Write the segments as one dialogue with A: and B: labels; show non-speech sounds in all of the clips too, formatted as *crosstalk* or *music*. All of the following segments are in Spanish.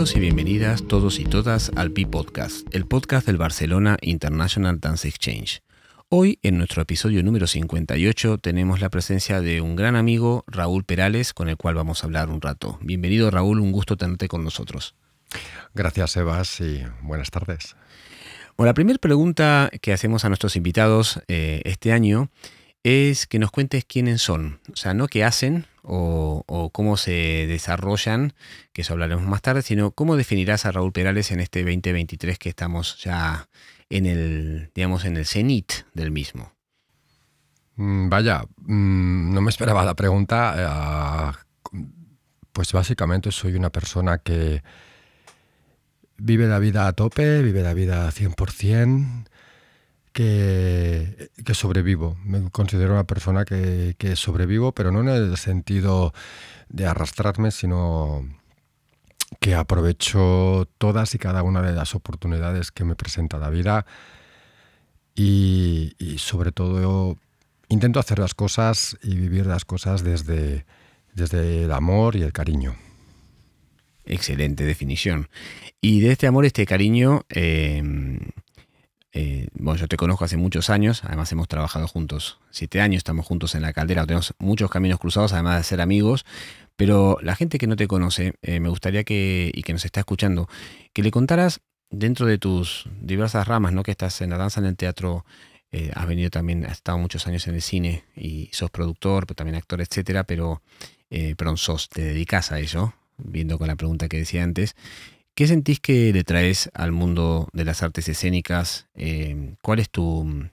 A: Bienvenidos y bienvenidas todos y todas al Pi Podcast, el podcast del Barcelona International Dance Exchange. Hoy, en nuestro episodio número 58, tenemos la presencia de un gran amigo, Raúl Perales, con el cual vamos a hablar un rato. Bienvenido, Raúl, un gusto tenerte con nosotros.
B: Gracias, Sebas, y buenas tardes.
A: Bueno, la primera pregunta que hacemos a nuestros invitados eh, este año es que nos cuentes quiénes son, o sea, no qué hacen o, cómo se desarrollan, que eso hablaremos más tarde, sino cómo definirás a Raúl Perales en este 2023 que estamos ya en el, digamos, en el cenit del mismo.
B: Mm, vaya, mm, no me esperaba la pregunta. Eh, pues básicamente soy una persona que vive la vida a tope, vive la vida 100%, que, sobrevivo. Me considero una persona que, sobrevivo, pero no en el sentido de arrastrarme, sino que aprovecho todas y cada una de las oportunidades que me presenta la vida y, y sobre todo intento hacer las cosas y vivir las cosas desde, desde el amor y el cariño.
A: Excelente definición. Y de este amor, este cariño, eh, eh, bueno, yo te conozco hace muchos años, además hemos trabajado juntos siete años, estamos juntos en la caldera, tenemos muchos caminos cruzados, además de ser amigos, pero la gente que no te conoce, eh, me gustaría que, y que nos está escuchando, que le contaras dentro de tus diversas ramas, ¿no? Que estás en la danza, en el teatro, eh, has venido también, has estado muchos años en el cine y sos productor, pero también actor, etcétera, pero, perdón, sos, te dedicas a eso, viendo con la pregunta que decía antes. ¿Qué sentís que le traes al mundo de las artes escénicas? Eh, ¿Cuál es tu,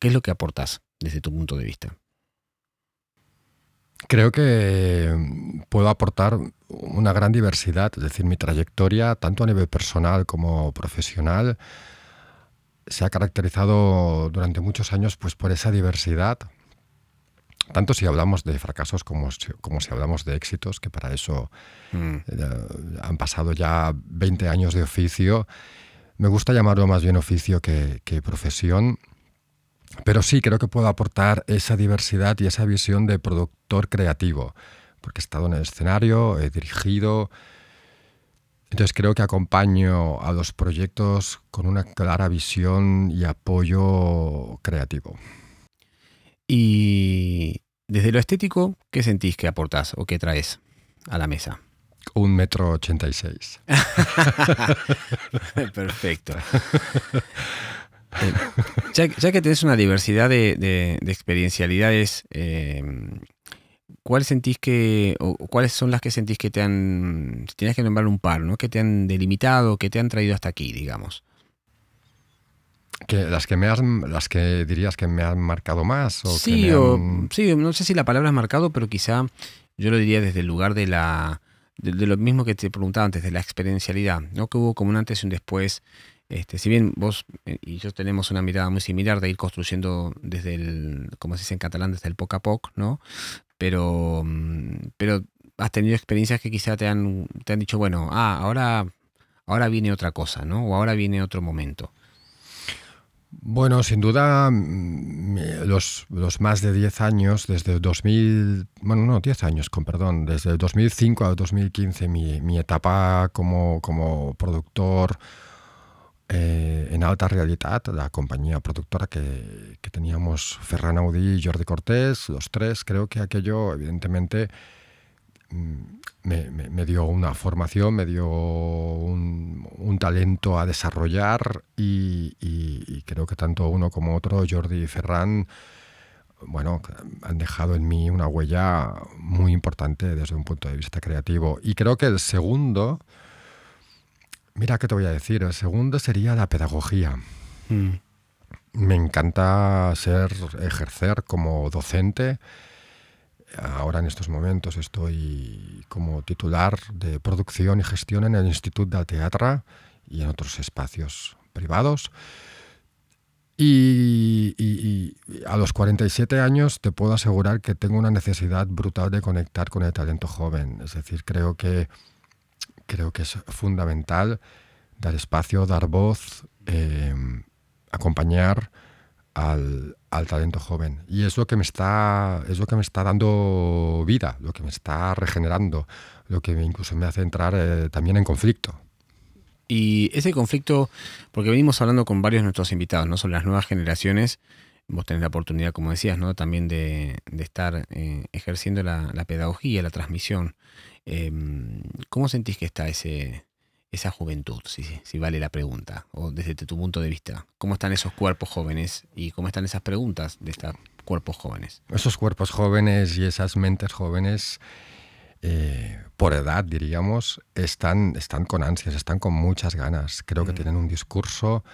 A: qué es lo que aportas desde tu punto de vista?
B: Creo que puedo aportar una gran diversidad, es decir, mi trayectoria, tanto a nivel personal como profesional, se ha caracterizado durante muchos años pues, por esa diversidad, tanto si hablamos de fracasos como si, como si hablamos de éxitos, que para eso mm. eh, han pasado ya 20 años de oficio. Me gusta llamarlo más bien oficio que, profesión, pero sí creo que puedo aportar esa diversidad y esa visión de productor creativo, porque he estado en el escenario, he dirigido, entonces creo que acompaño a los proyectos con una clara visión y apoyo creativo.
A: Y desde lo estético, ¿qué sentís que aportás o qué traes a la mesa?
B: Un metro ochenta y seis. *laughs*
A: Perfecto. Eh, ya, que tenés una diversidad de, experiencialidades, eh, ¿cuáles sentís que, o cuáles son las que sentís que te han, si tienes que nombrar un par, ¿no? que te han delimitado, que te han traído hasta aquí, digamos?
B: Que las que me has, las que dirías que me han marcado más o
A: sí, o, sí, no sé si la palabra es marcado, pero quizá yo lo diría desde el lugar de la de, lo mismo que te preguntaba antes, de la experiencialidad, ¿no? Que hubo como un antes y un después. Este, si bien vos eh, y yo tenemos una mirada muy similar de ir construyendo desde el, como se dice en catalán, desde el poco a poco, ¿no? Pero, mm, pero has tenido experiencias que quizá te han, te han dicho, bueno, ah, ahora, ahora viene otra cosa, ¿no? O ahora viene otro momento.
B: Bueno, sin duda, mm, los, más de 10 años, desde 2000, bueno, no, 10 años, con perdón, desde 2005 a 2015, mi, mi etapa como, como productor eh, en alta realidad, la compañía productora que, que teníamos, Ferran Audi y Jordi Cortés, los tres, creo que aquello, evidentemente, me, dio una formación, me dio un, talento a desarrollar y, creo que tanto uno como otro, Jordi y Ferran, bueno, han dejado en mí una huella muy importante desde un punto de vista creativo. Y creo que el segundo, mira qué te voy a decir, el segundo sería la pedagogía. Mm. Me encanta ser, ejercer como docente Ahora en estos momentos estoy como titular de producción y gestión en el Instituto del Teatro y en otros espacios privados. Y, a los 47 años te puedo asegurar que tengo una necesidad brutal de conectar con el talento joven. Es decir, creo que, creo que es fundamental dar espacio, dar voz, eh, acompañar al, talento joven. Y es lo que me está, que me está dando vida, lo que me está regenerando, lo que incluso me hace entrar eh, también en conflicto.
A: Y ese conflicto, porque venimos hablando con varios de nuestros invitados, ¿no? Sobre las nuevas generaciones, vos tenés la oportunidad, como decías, ¿no? También de, estar eh, ejerciendo la, pedagogía, la transmisión. Em, ¿Cómo sentís que está ese, esa juventud, si, si vale la pregunta, o desde tu punto de vista? ¿Cómo están esos cuerpos jóvenes y cómo están esas preguntas de estos cuerpos jóvenes?
B: Esos cuerpos jóvenes y esas mentes jóvenes, eh, por edad diríamos, están, están con ansias, están con muchas ganas. Creo que mm. tienen un discurso,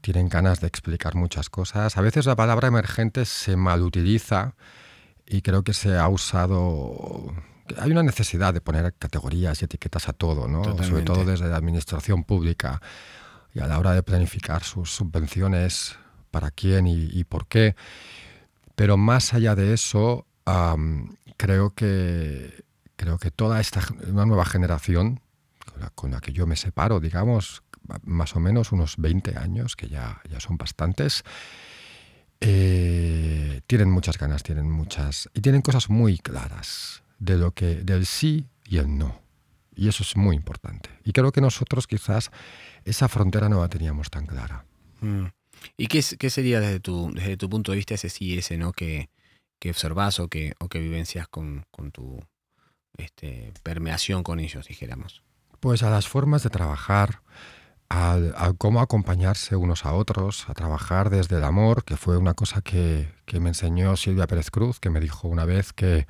B: tienen ganas de explicar muchas cosas. A veces la palabra emergente se malutiliza y creo que se ha usado hay una necesidad de poner categorías y etiquetas a todo, ¿no? sobre todo desde la administración pública y a la hora de planificar sus subvenciones, para quién y, por qué. Pero más allá de eso, creo, que, creo que toda esta una nueva generación con la, que yo me separo, digamos, más o menos unos 20 años, que ya, ya son bastantes, eh, tienen muchas ganas, tienen muchas... y tienen cosas muy claras de lo que, del sí y el no. Y eso es muy importante. Y creo que nosotros quizás esa frontera no la teníamos tan clara.
A: Mm. ¿Y qué, qué, sería desde tu, desde tu punto de vista ese sí y ese no que, que observas o que, o que vivencias con, con tu este, permeación con ellos, dijéramos?
B: Pues a las formas de trabajar, a, cómo acompañarse unos a otros, a trabajar desde el amor, que fue una cosa que, que me enseñó Silvia Pérez Cruz, que me dijo una vez que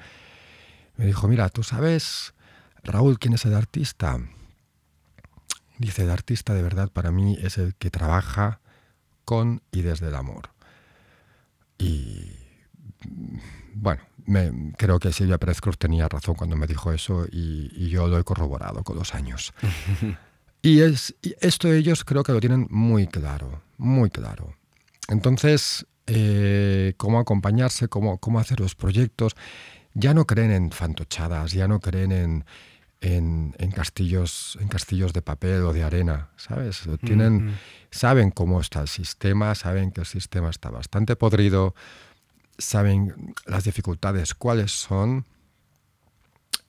B: me dijo, mira, ¿tú sabes, Raúl, quién es el artista? Dice, el artista de verdad para mí es el que trabaja con y desde el amor. Y bueno, me, creo que Silvia Pérez Cruz tenía razón cuando me dijo eso y, yo lo he corroborado con los años. *laughs* y, es, esto ellos creo que lo tienen muy claro, muy claro. Entonces, eh, cómo acompañarse, cómo, cómo hacer los proyectos ya no creen en fantochadas, ya no creen en, en, castillos, en castillos de papel o de arena, ¿sabes? Tienen, Saben cómo está el sistema, saben que el sistema está bastante podrido, saben las dificultades cuáles son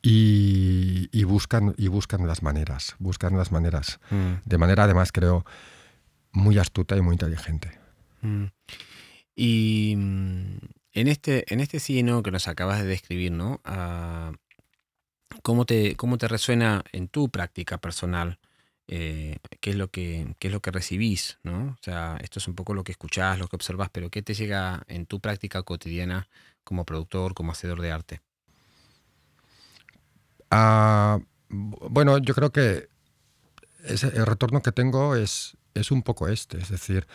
B: y, buscan, y buscan las maneras, buscan las maneras, mm. de manera además creo muy astuta y muy inteligente.
A: Mm. Y en este, en este sí no que nos acabas de describir, ¿no? Ah, ¿cómo, te, ¿Cómo te resuena en tu práctica personal? Eh, ¿qué, es lo que, es lo que recibís? ¿no? O sea, esto es un poco lo que escuchás, lo que observas, pero ¿qué te llega en tu práctica cotidiana como productor, como hacedor de arte?
B: Ah, bueno, yo creo que el retorno que tengo es, es un poco este, es decir,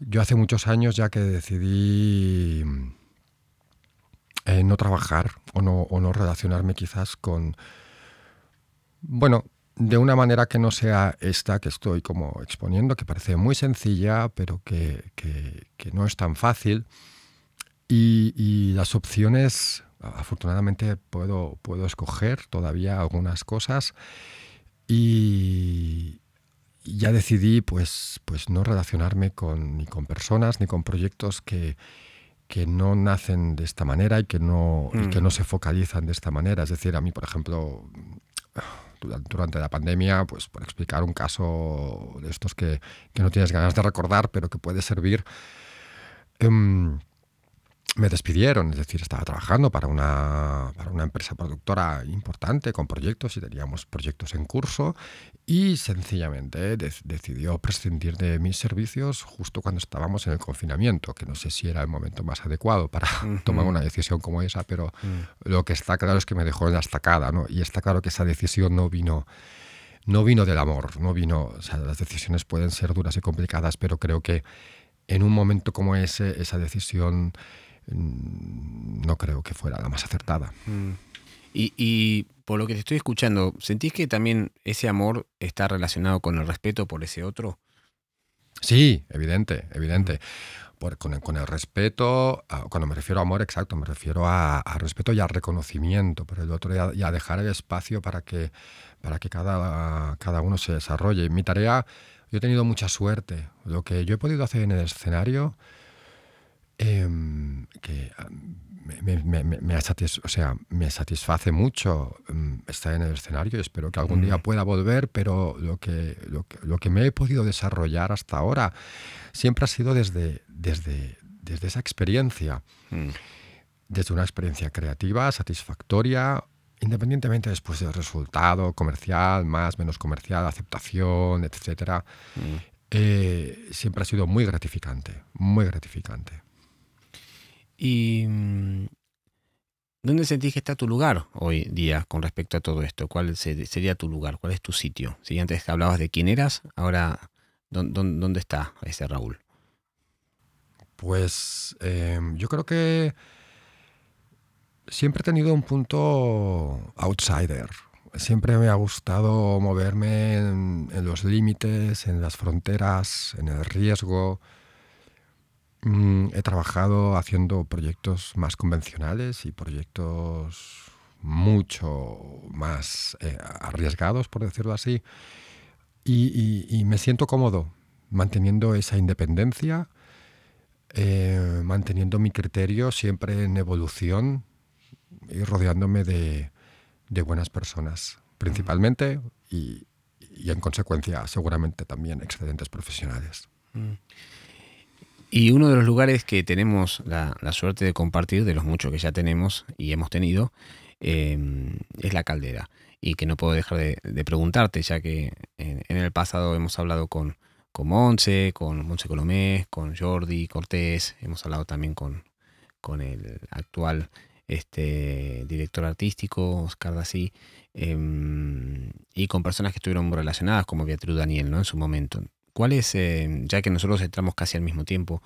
B: yo hace muchos años ya que decidí eh, no trabajar o no, o no relacionarme quizás con, bueno, de una manera que no sea esta que estoy como exponiendo, que parece muy sencilla, pero que, no es tan fácil. Y, las opciones, afortunadamente puedo, puedo escoger todavía algunas cosas. Y, ya decidí pues, pues no relacionarme con, ni con personas ni con proyectos que, que no nacen de esta manera y que, no, que mm. no se focalizan de esta manera. Es decir, a mí, por ejemplo, durante la pandemia, pues por explicar un caso de estos que, que no tienes ganas de recordar, pero que puede servir, em, me despidieron, es decir, estaba trabajando para una, para una empresa productora importante con proyectos y teníamos proyectos en curso y sencillamente decidió prescindir de mis servicios justo cuando estábamos en el confinamiento, que no sé si era el momento más adecuado para tomar una decisión como esa, pero mm. lo que está claro es que me dejó en la estacada, ¿no? Y está claro que esa decisión no vino no vino del amor, no vino, o sea, las decisiones pueden ser duras y complicadas, pero creo que en un momento como ese, esa decisión no creo que fuera la más acertada.
A: Mm. Y, por lo que te estoy escuchando, ¿sentís que también ese amor está relacionado con el respeto por ese otro?
B: Sí, evidente, evidente. con, el, con, el, respeto, cuando me refiero a amor, exacto, me refiero a, respeto y a reconocimiento por el otro y a, dejar el espacio para que, para que cada, cada uno se desarrolle. Mi tarea, yo he tenido mucha suerte. Lo que yo he podido hacer en el escenario em, que me, o sea, me satisface mucho mm, estar en el escenario y espero que algún día mm. pueda volver, pero lo que, lo que, me he podido desarrollar hasta ahora siempre ha sido desde, desde, desde esa experiencia, mm. desde una experiencia creativa, satisfactoria, independientemente después del resultado comercial, más, menos comercial, aceptación, etc. Eh, siempre ha sido muy gratificante, muy gratificante.
A: ¿Y mm, dónde sentís que está tu lugar hoy día con respecto a todo esto? ¿Cuál sería tu lugar? ¿Cuál es tu sitio? Si antes hablabas de quién eras, ahora, ¿dónde, está ese Raúl?
B: Pues em, yo creo que siempre he tenido un punto outsider. Siempre me ha gustado moverme en los límites, en las fronteras, en el riesgo. Mm, he trabajado haciendo proyectos más convencionales y proyectos mucho más eh, arriesgados, por decirlo así, y, me siento cómodo manteniendo esa independencia, eh, manteniendo mi criterio siempre en evolución y rodeándome de, buenas personas, principalmente, y, en consecuencia seguramente también excelentes profesionales. Mm.
A: Y uno de los lugares que tenemos la, suerte de compartir, de los muchos que ya tenemos y hemos tenido, em, es la caldera. Y que no puedo dejar de, preguntarte, ya que en, el pasado hemos hablado con, con Monse, con Monse Colomé, con Jordi Cortés, hemos hablado también con, con el actual este, director artístico, Oscar Dací, em, y con personas que estuvieron relacionadas, como Beatriz Daniel, ¿no? En su momento. ¿Cuál es, eh, ya que nosotros entramos casi al mismo tiempo,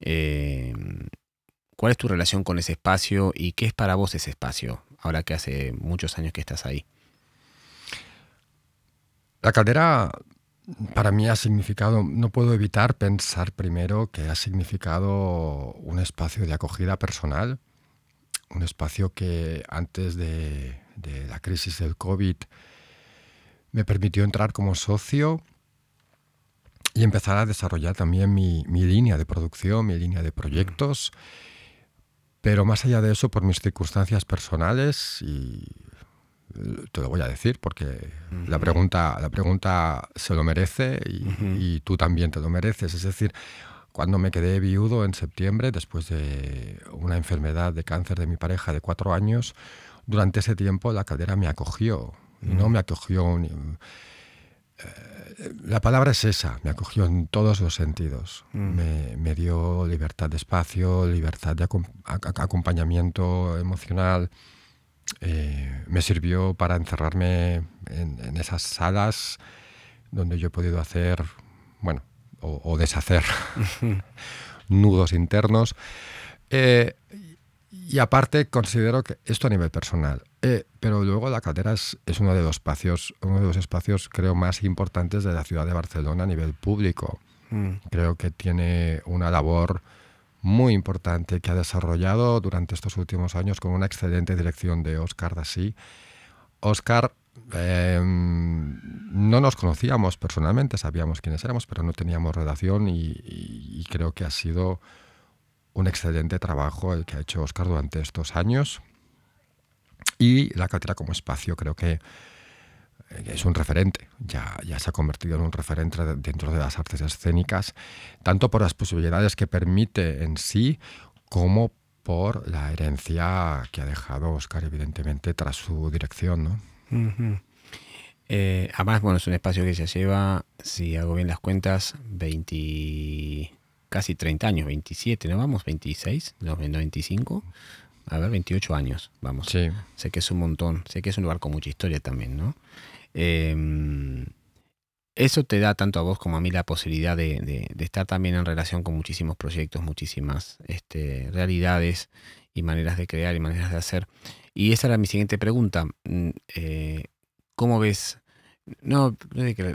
A: eh, cuál es tu relación con ese espacio y qué es para vos ese espacio, ahora que hace muchos años que estás ahí?
B: La caldera para mí ha significado, no puedo evitar pensar primero que ha significado un espacio de acogida personal, un espacio que antes de, de la crisis del COVID me permitió entrar como socio y empezar a desarrollar también mi, línea de producción, mi línea de proyectos. Pero más allá de eso, por mis circunstancias personales, y te lo voy a decir porque la, pregunta, la pregunta se lo merece y, tú también te lo mereces. Es decir, cuando me quedé viudo en septiembre, después de una enfermedad de cáncer de mi pareja de cuatro años, durante ese tiempo la caldera me acogió. Y no me acogió la palabra es esa, me acogió en todos los sentidos. Mm. Me, dio libertad de espacio, libertad de acompañamiento emocional. Eh, me sirvió para encerrarme en, esas salas donde yo he podido hacer, bueno, o, deshacer *laughs* nudos internos. Eh, y aparte considero que esto a nivel personal, eh, pero luego la caldera es, uno de los espacios, uno de los espacios creo más importantes de la ciudad de Barcelona a nivel público. Mm. Creo que tiene una labor muy importante que ha desarrollado durante estos últimos años con una excelente dirección de Oscar Dasí. Oscar, em, no nos conocíamos personalmente, sabíamos quiénes éramos, pero no teníamos relación y creo que ha sido un excelente trabajo el que ha hecho Oscar durante estos años. Y la cátedra como espacio creo que eh, es un referente, ya, ya se ha convertido en un referente dentro de las artes escénicas, tanto por las posibilidades que permite en sí como por la herencia que ha dejado Oscar, evidentemente, tras su dirección. ¿no?
A: Eh, además, bueno, es un espacio que se lleva, si hago bien las cuentas, 20 casi 30 años, 27, ¿no vamos? 26, no, 25. A ver, 28 años, vamos. Sí. Sé que es un montón, sé que es un lugar con mucha historia también, ¿no? Em, eso te da tanto a vos como a mí la posibilidad de, estar también en relación con muchísimos proyectos, muchísimas este, realidades y maneras de crear y maneras de hacer. Y esa era mi siguiente pregunta. Mm, eh, ¿Cómo ves no,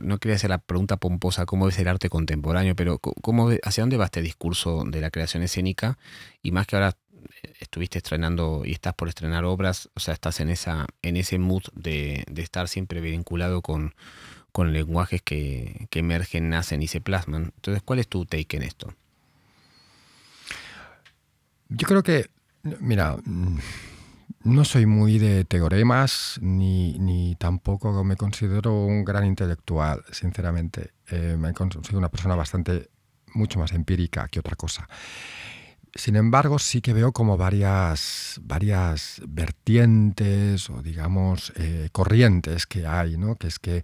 A: no quería hacer la pregunta pomposa, ¿cómo ves el arte contemporáneo? Pero ¿cómo, ¿hacia dónde va este discurso de la creación escénica? Y más que ahora estuviste estrenando y estás por estrenar obras, o sea, estás en, esa, en ese mood de, estar siempre vinculado con, con lenguajes que, emergen, nacen y se plasman. Entonces, ¿cuál es tu take en esto?
B: Yo creo que, mira, mm, no soy muy de teoremas ni, ni tampoco me considero un gran intelectual, sinceramente. Eh, me soy una persona bastante, mucho más empírica que otra cosa. Sin embargo, sí que veo como varias, varias vertientes o digamos eh, corrientes que hay, ¿no? Que es que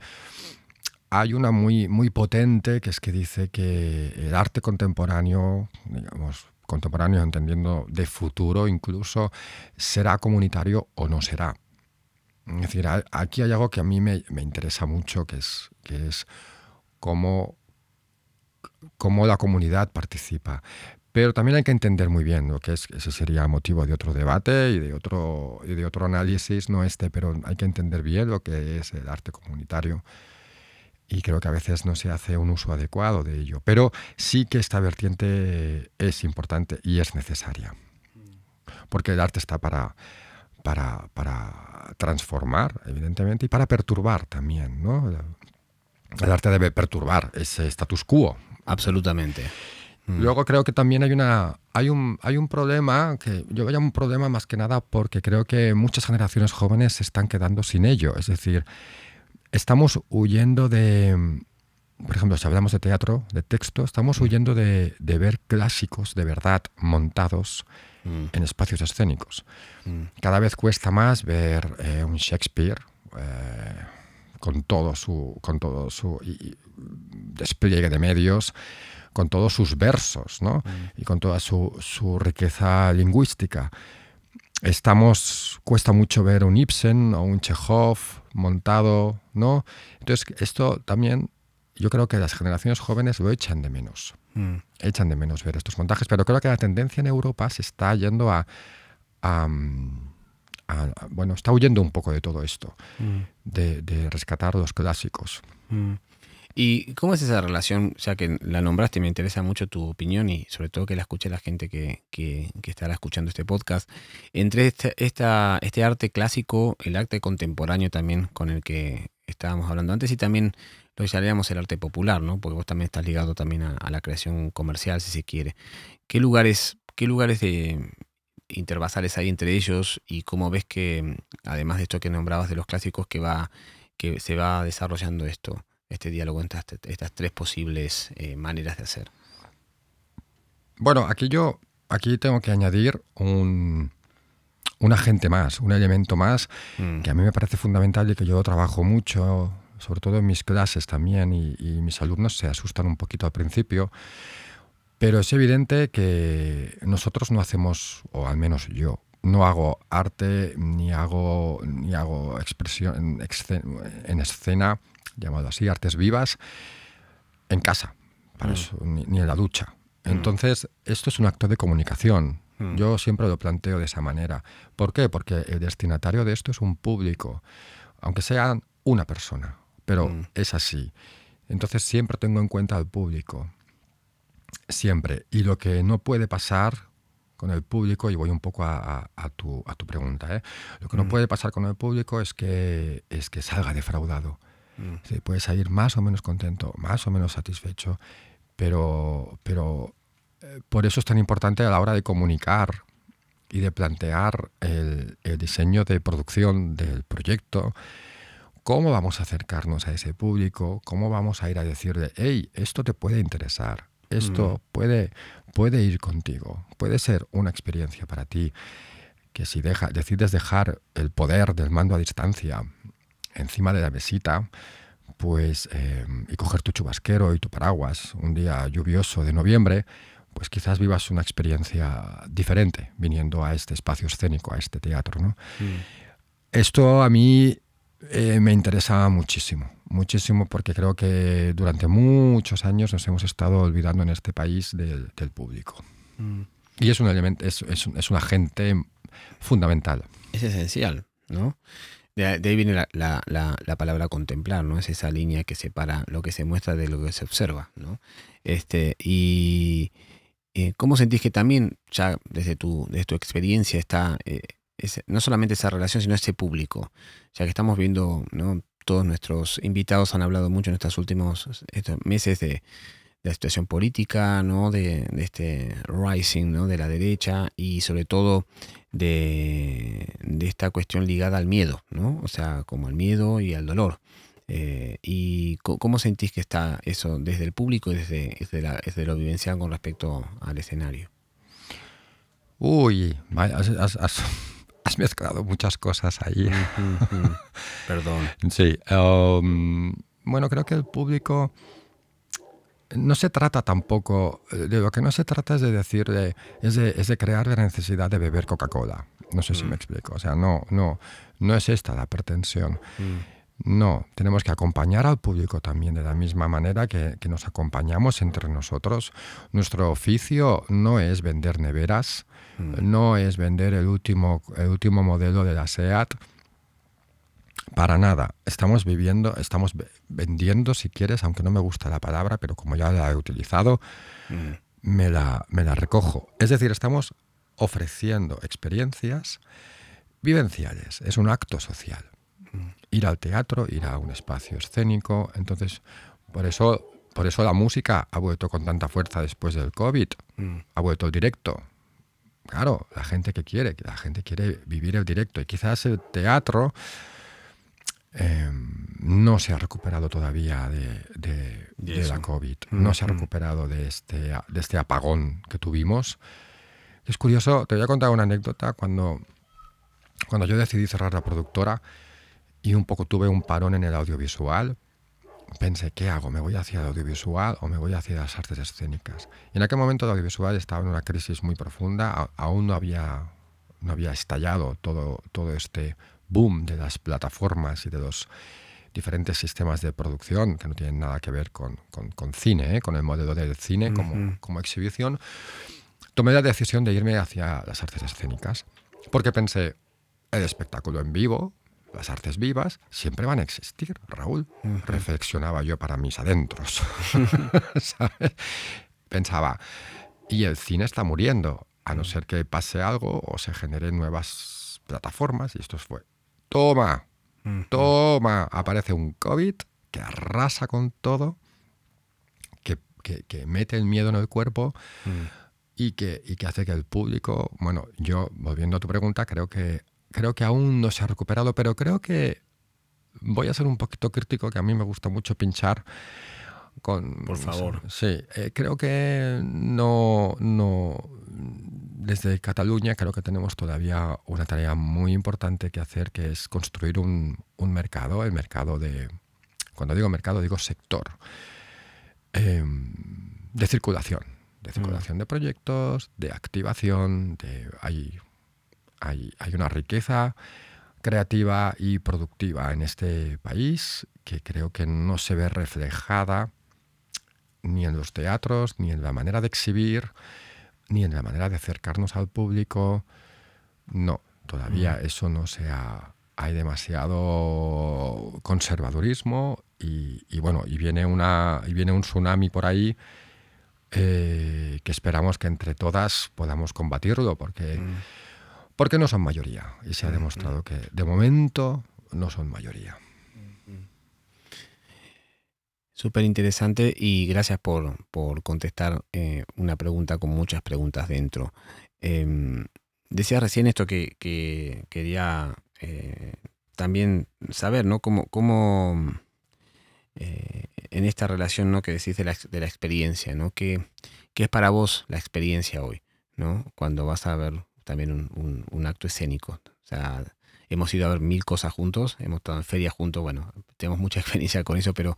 B: hay una muy, muy potente que es que dice que el arte contemporáneo, digamos, contemporáneo entendiendo de futuro incluso, será comunitario o no será. Es decir, aquí hay algo que a mí me, interesa mucho, que es, que es cómo, cómo la comunidad participa. Pero también hay que entender muy bien lo que es, ese sería motivo de otro debate y de otro, y de otro análisis, no este, pero hay que entender bien lo que es el arte comunitario. Y creo que a veces no se hace un uso adecuado de ello. Pero sí que esta vertiente es importante y es necesaria. Porque el arte está para, para, para transformar, evidentemente, y para perturbar también. ¿no? El arte debe perturbar ese status quo.
A: Absolutamente.
B: Mm. Luego creo que también hay una hay un hay un problema que yo veo un problema más que nada porque creo que muchas generaciones jóvenes se están quedando sin ello, es decir, estamos huyendo de por ejemplo, si hablamos de teatro, de texto, estamos mm. huyendo de, ver clásicos de verdad montados mm. en espacios escénicos. Cada vez cuesta más ver eh, un Shakespeare eh, con todo su, con todo su despliegue de medios, con todos sus versos ¿no? Mm. y con toda su, su, riqueza lingüística. Estamos, cuesta mucho ver un Ibsen o un Chekhov montado, ¿no? Entonces, esto también, yo creo que las generaciones jóvenes lo echan de menos. Mm. Echan de menos ver estos montajes, pero creo que la tendencia en Europa se está yendo a, bueno, está huyendo un poco de todo esto, mm. de, de, rescatar los clásicos.
A: ¿Y cómo es esa relación? Ya que la nombraste, me interesa mucho tu opinión y sobre todo que la escuche la gente que, que, estará escuchando este podcast. Entre este, esta, este arte clásico, el arte contemporáneo también con el que estábamos hablando antes y también lo que llamaríamos el arte popular, ¿no? Porque vos también estás ligado también a, la creación comercial, si se quiere. ¿Qué lugares, qué lugares de interbasales hay entre ellos y cómo ves que, además de esto que nombrabas de los clásicos, que va que se va desarrollando esto? Este diálogo entre estas, tres posibles eh, maneras de hacer?
B: Bueno, aquí yo aquí tengo que añadir un, un agente más, un elemento más mm. que a mí me parece fundamental y que yo trabajo mucho, sobre todo en mis clases también, y, mis alumnos se asustan un poquito al principio. Pero es evidente que nosotros no hacemos, o al menos yo, no hago arte ni hago, ni hago expresión en escena llamado así, artes vivas, en casa, para mm. eso, ni, en la ducha. Mm. Entonces, esto es un acto de comunicación. Mm. Yo siempre lo planteo de esa manera. ¿Por qué? Porque el destinatario de esto es un público, aunque sea una persona, pero es así. Entonces siempre tengo en cuenta al público. Siempre. Y lo que no puede pasar con el público, y voy un poco a, tu, a tu, pregunta, ¿eh? lo que no puede pasar con el público es que, es que salga defraudado. Mm. puedes salir más o menos contento, más o menos satisfecho, pero, pero eh, por eso es tan importante a la hora de comunicar y de plantear el, diseño de producción del proyecto, cómo vamos a acercarnos a ese público, cómo vamos a ir a decirle, hey, esto te puede interesar, esto mm. puede, puede ir contigo, puede ser una experiencia para ti, que si deja, decides dejar el poder del mando a distancia encima de la mesita, pues, eh, y coger tu chubasquero y tu paraguas un día lluvioso de noviembre, pues quizás vivas una experiencia diferente viniendo a este espacio escénico, a este teatro. ¿no? Mm. Esto a mí eh, me interesa muchísimo, muchísimo porque creo que durante muchos años nos hemos estado olvidando en este país del, público. Mm. Y es un elemento, es, es, es un agente fundamental.
A: Es esencial, ¿no? De, ahí viene la, palabra contemplar, ¿no? Es esa línea que separa lo que se muestra de lo que se observa, ¿no? Este, y eh, ¿cómo sentís que también, ya desde tu, desde tu experiencia, está eh, no solamente esa relación, sino ese público? Ya que estamos viendo, ¿no? Todos nuestros invitados han hablado mucho en estos últimos estos meses de, la situación política, ¿no? De, este rising, ¿no? De la derecha y sobre todo de, esta cuestión ligada al miedo, ¿no? O sea, como al miedo y al dolor. Eh, ¿Y cómo sentís que está eso desde el público y desde, desde, lo vivencial con respecto al escenario?
B: Uy, *laughs* has, mezclado muchas cosas ahí. *laughs*
A: Perdón.
B: Sí. Um, bueno, creo que el público no se trata tampoco, eh, de lo que no se trata es de decir, es, de, crear la necesidad de beber Coca-Cola. No sé si me mm. explico. O sea, no, no, no es esta la pretensión. Mm. No, tenemos que acompañar al público también de la misma manera que, nos acompañamos entre nosotros. Nuestro oficio no es vender neveras, mm. no es vender el último, el último modelo de la SEAT, para nada. Estamos viviendo, estamos vendiendo, si quieres, aunque no me gusta la palabra, pero como ya la he utilizado, mm. me, la, me la recojo. Es decir, estamos ofreciendo experiencias vivenciales. Es un acto social. Mm. Ir al teatro, ir a un espacio escénico. Entonces, por eso, por eso la música ha vuelto con tanta fuerza después del COVID. Mm. Ha vuelto el directo. Claro, la gente que quiere, la gente quiere vivir el directo. Y quizás el teatro Em, no se ha recuperado todavía de, la COVID, no se ha recuperado de este, de este apagón que tuvimos. Es curioso, te voy a contar una anécdota. Cuando, cuando yo decidí cerrar la productora y un poco tuve un parón en el audiovisual, pensé, ¿qué hago? ¿Me voy hacia el audiovisual o me voy hacia las artes escénicas? Y en aquel momento el audiovisual estaba en una crisis muy profunda, aún no había, no había estallado todo, todo este boom de las plataformas y de los diferentes sistemas de producción que no tienen nada que ver con, cine, ¿eh? con el modelo del cine como, como exhibición, tomé la decisión de irme hacia las artes escénicas. Porque pensé, el espectáculo en vivo, las artes vivas, siempre van a existir, Raúl. Reflexionaba yo para mis adentros. *laughs* *laughs* Pensaba, y el cine está muriendo, a no ser que pase algo o se generen nuevas plataformas, y esto fue toma, toma, aparece un COVID que arrasa con todo, que, mete el miedo en el cuerpo mm. y, que, que hace que el público, bueno, yo, volviendo a tu pregunta, creo que, creo que aún no se ha recuperado, pero creo que voy a ser un poquito crítico, que a mí me gusta mucho pinchar. Con,
A: Por favor.
B: Sí, eh, creo que no, no, desde Cataluña creo que tenemos todavía una tarea muy importante que hacer, que es construir un, mercado, el mercado de, cuando digo mercado digo sector, em, de circulación, de mm. circulación de proyectos, de activación, de, hay, hay, hay una riqueza creativa y productiva en este país que creo que no se ve reflejada ni en los teatros, ni en la manera de exhibir, ni en la manera de acercarnos al público. No, todavía mm. eso no se ha... Hay demasiado conservadurismo y, bueno, y viene, una, y viene un tsunami por ahí eh, que esperamos que entre todas podamos combatirlo porque, mm. porque no son mayoría y se ha mm, demostrado que de momento no son mayoría.
A: Súper interesante y gracias por, contestar eh, una pregunta con muchas preguntas dentro. Eh, decía recién esto que, quería eh, también saber, ¿no? Cómo, cómo eh, en esta relación ¿no? que decís de la, de la experiencia, ¿no? ¿Qué, ¿Qué, es para vos la experiencia hoy? ¿no? Cuando vas a ver también un, un acto escénico. O sea, hemos ido a ver mil cosas juntos, hemos estado en ferias juntos, bueno, tenemos mucha *laughs* experiencia con eso, pero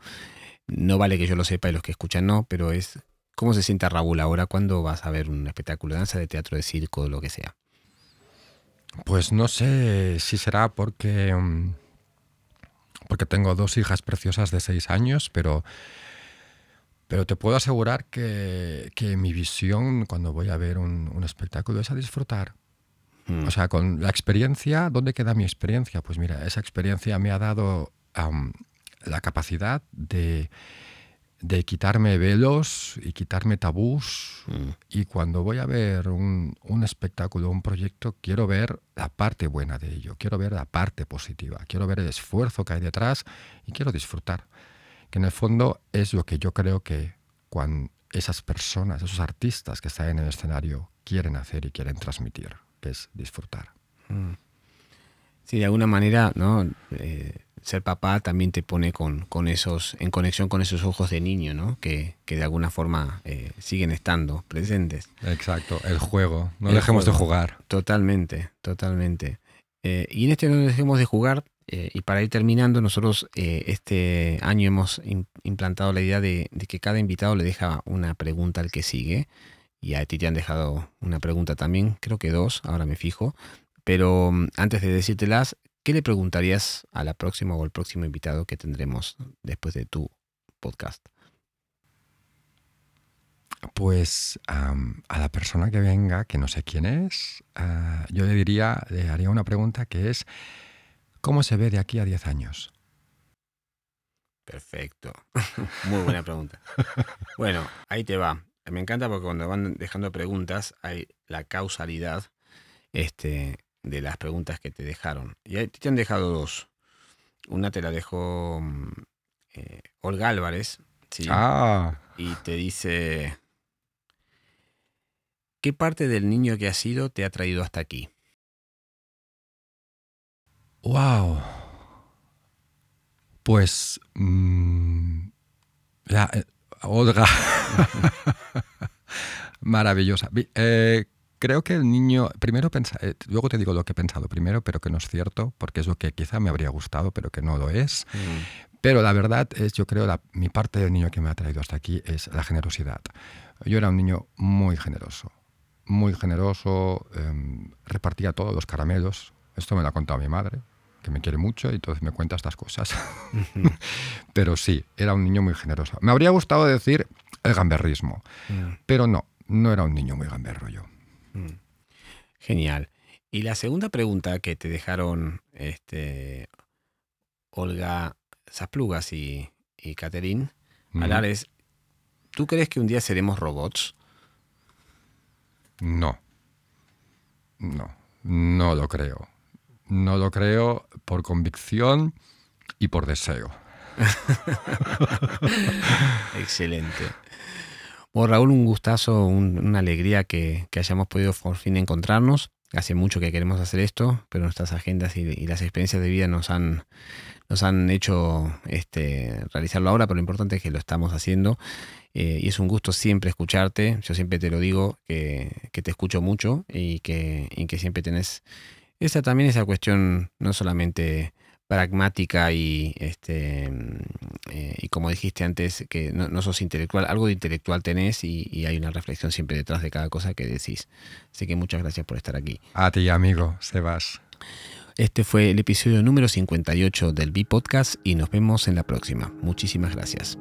A: no vale que yo lo sepa y los que escuchan no, pero es cómo se sienta Raúl ahora cuando vas a ver un espectáculo de danza, de teatro, de circo, lo que sea.
B: Pues no sé si será porque, mm, porque tengo dos hijas preciosas de seis años, pero, pero te puedo asegurar que, mi visión cuando voy a ver un, espectáculo es a disfrutar. Hmm. O sea, con la experiencia, ¿dónde queda mi experiencia? Pues mira, esa experiencia me ha dado la capacidad de, de quitarme velos y quitarme tabús. Mm. Y cuando voy a ver un, un, espectáculo, un proyecto, quiero ver la parte buena de ello, quiero ver la parte positiva, quiero ver el esfuerzo que hay detrás y quiero disfrutar. Que en el fondo es lo que yo creo que cuando esas personas, esos artistas que están en el escenario quieren hacer y quieren transmitir, que es disfrutar. Mm.
A: Sí, de alguna manera, ¿no? Eh, ser papá también te pone con, con, esos, en conexión con esos ojos de niño, ¿no? Que, que de alguna forma eh, siguen estando presentes.
B: Exacto, el juego, no dejemos de jugar.
A: Totalmente, totalmente. Eh, y en este no dejemos de jugar, y para ir terminando, nosotros este año hemos implantado la idea de, de, que cada invitado le deja una pregunta al que sigue. Y a ti te han dejado una pregunta también, creo que dos, ahora me fijo. Pero mm, antes de decírtelas, ¿qué le preguntarías a la próxima o al próximo invitado que tendremos después de tu podcast?
B: Pues a la persona que venga, que no sé quién es, ah, yo le diría, le haría una pregunta que es, ¿cómo se ve de aquí a 10 años?
A: Perfecto. *laughs* Muy buena pregunta. Bueno, ahí te va. Me encanta porque cuando van dejando preguntas hay la causalidad este, de las preguntas que te dejaron. Y ahí te han dejado dos. Una te la dejó mm, eh, Olga Álvarez.
B: Ah.
A: Y te dice, ¿qué parte del niño que has sido te ha traído hasta aquí?
B: Wow. Pues... Mm, eh, Olga. *laughs* Maravillosa. Eh, creo que el niño, primero pensa, eh, luego te digo lo que he pensado primero, pero que no es cierto, porque es lo que quizá me habría gustado, pero que no lo es. Mm. Pero la verdad es, yo creo, la, mi parte del niño que me ha traído hasta aquí es la generosidad. Yo era un niño muy generoso, muy generoso, em, repartía todos los caramelos. Esto me lo ha contado mi madre, que me quiere mucho y entonces me cuenta estas cosas. *laughs* pero sí, era un niño muy generoso. Me habría gustado decir el gamberrismo, mm. pero no, no era un niño muy gamberro yo. Mm.
A: Genial. Y la segunda pregunta que te dejaron este, Olga Zaplugas y, y Alares, ¿tú crees que un día seremos robots?
B: No. No, no lo creo. No lo creo por convicción y por deseo. *laughs*
A: Excelente. Bueno, Raúl, un gustazo, una alegría que, hayamos podido por fin encontrarnos. Hace mucho que queremos hacer esto, pero nuestras agendas y, las experiencias de vida nos han, nos han hecho este, realizarlo ahora, pero lo importante es que lo estamos haciendo. Eh, y es un gusto siempre escucharte. Yo siempre te lo digo, que, te escucho mucho y que, y que siempre tenés esa también esa cuestión, no solamente pragmática y, este, eh, y como dijiste antes, que no, sos intelectual, algo de intelectual tenés y, hay una reflexión siempre detrás de cada cosa que decís. Así que muchas gracias por estar aquí.
B: A ti, amigo, Sebas.
A: Este fue el episodio número 58 del B-Podcast y nos vemos en la próxima. Muchísimas gracias.